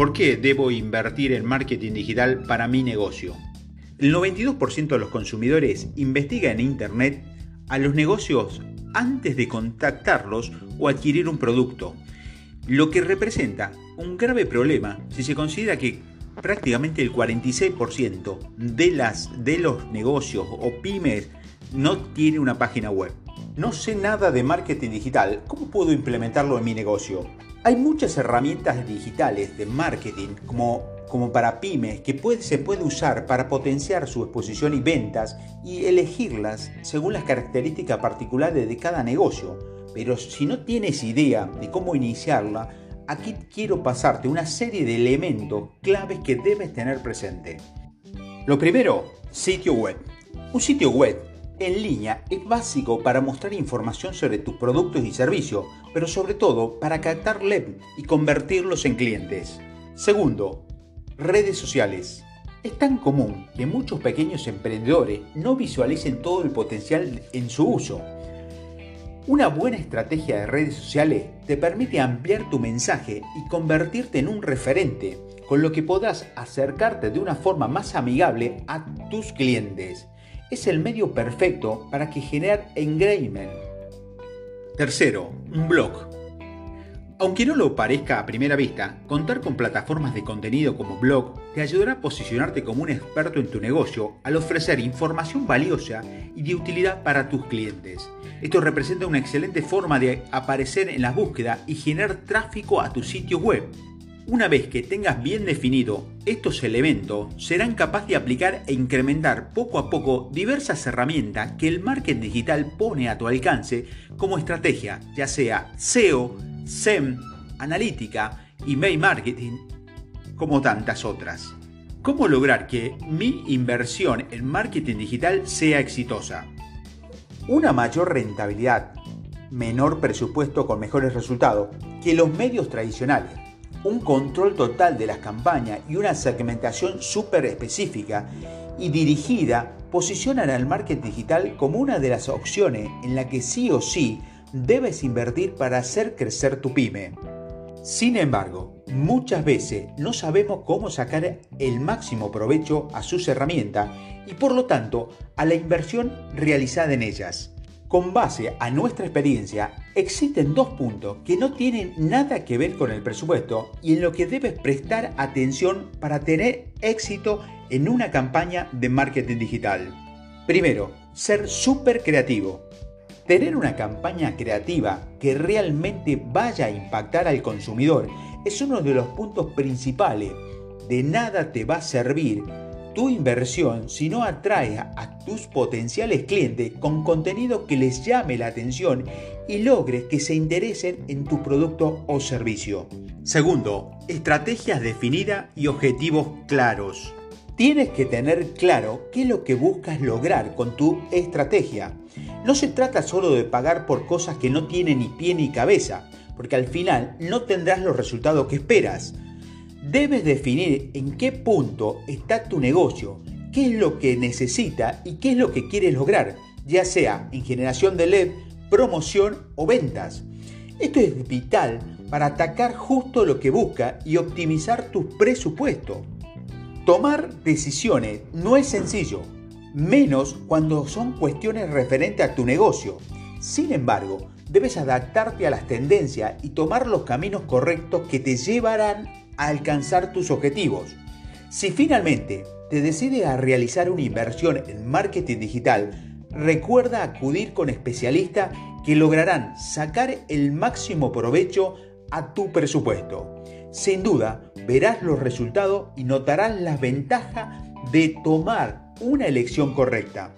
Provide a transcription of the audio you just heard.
¿Por qué debo invertir en marketing digital para mi negocio? El 92% de los consumidores investiga en Internet a los negocios antes de contactarlos o adquirir un producto, lo que representa un grave problema si se considera que prácticamente el 46% de, las, de los negocios o pymes no tiene una página web. No sé nada de marketing digital, ¿cómo puedo implementarlo en mi negocio? Hay muchas herramientas digitales de marketing como, para pymes que se puede usar para potenciar su exposición y ventas y elegirlas según las características particulares de cada negocio. Pero si no tienes idea de cómo iniciarla, aquí quiero pasarte una serie de elementos claves que debes tener presente. Lo primero, sitio web. Un sitio web en línea es básico para mostrar información sobre tus productos y servicios, pero sobre todo para captar leads y convertirlos en clientes. Segundo, redes sociales. Es tan común que muchos pequeños emprendedores no visualicen todo el potencial en su uso. Una buena estrategia de redes sociales te permite ampliar tu mensaje y convertirte en un referente, con lo que podrás acercarte de una forma más amigable a tus clientes es el medio perfecto para que generar engagement. Tercero, un blog. Aunque no lo parezca a primera vista, contar con plataformas de contenido como blog te ayudará a posicionarte como un experto en tu negocio al ofrecer información valiosa y de utilidad para tus clientes. Esto representa una excelente forma de aparecer en la búsqueda y generar tráfico a tu sitio web una vez que tengas bien definido estos elementos, serán capaces de aplicar e incrementar poco a poco diversas herramientas que el marketing digital pone a tu alcance como estrategia, ya sea SEO, SEM, analítica, email marketing, como tantas otras. ¿Cómo lograr que mi inversión en marketing digital sea exitosa? Una mayor rentabilidad, menor presupuesto con mejores resultados que los medios tradicionales un control total de las campañas y una segmentación súper específica y dirigida posicionan al marketing digital como una de las opciones en la que sí o sí debes invertir para hacer crecer tu pyme. Sin embargo, muchas veces no sabemos cómo sacar el máximo provecho a sus herramientas y por lo tanto a la inversión realizada en ellas. Con base a nuestra experiencia, existen dos puntos que no tienen nada que ver con el presupuesto y en lo que debes prestar atención para tener éxito en una campaña de marketing digital. Primero, ser súper creativo. Tener una campaña creativa que realmente vaya a impactar al consumidor es uno de los puntos principales. De nada te va a servir tu inversión si no atrae a tus potenciales clientes con contenido que les llame la atención y logres que se interesen en tu producto o servicio. Segundo, estrategias definidas y objetivos claros. Tienes que tener claro qué es lo que buscas lograr con tu estrategia. No se trata solo de pagar por cosas que no tienen ni pie ni cabeza, porque al final no tendrás los resultados que esperas. Debes definir en qué punto está tu negocio, qué es lo que necesita y qué es lo que quieres lograr, ya sea en generación de LED, promoción o ventas. Esto es vital para atacar justo lo que busca y optimizar tu presupuesto. Tomar decisiones no es sencillo, menos cuando son cuestiones referentes a tu negocio. Sin embargo, debes adaptarte a las tendencias y tomar los caminos correctos que te llevarán alcanzar tus objetivos. Si finalmente te decides a realizar una inversión en marketing digital, recuerda acudir con especialistas que lograrán sacar el máximo provecho a tu presupuesto. Sin duda, verás los resultados y notarás las ventajas de tomar una elección correcta.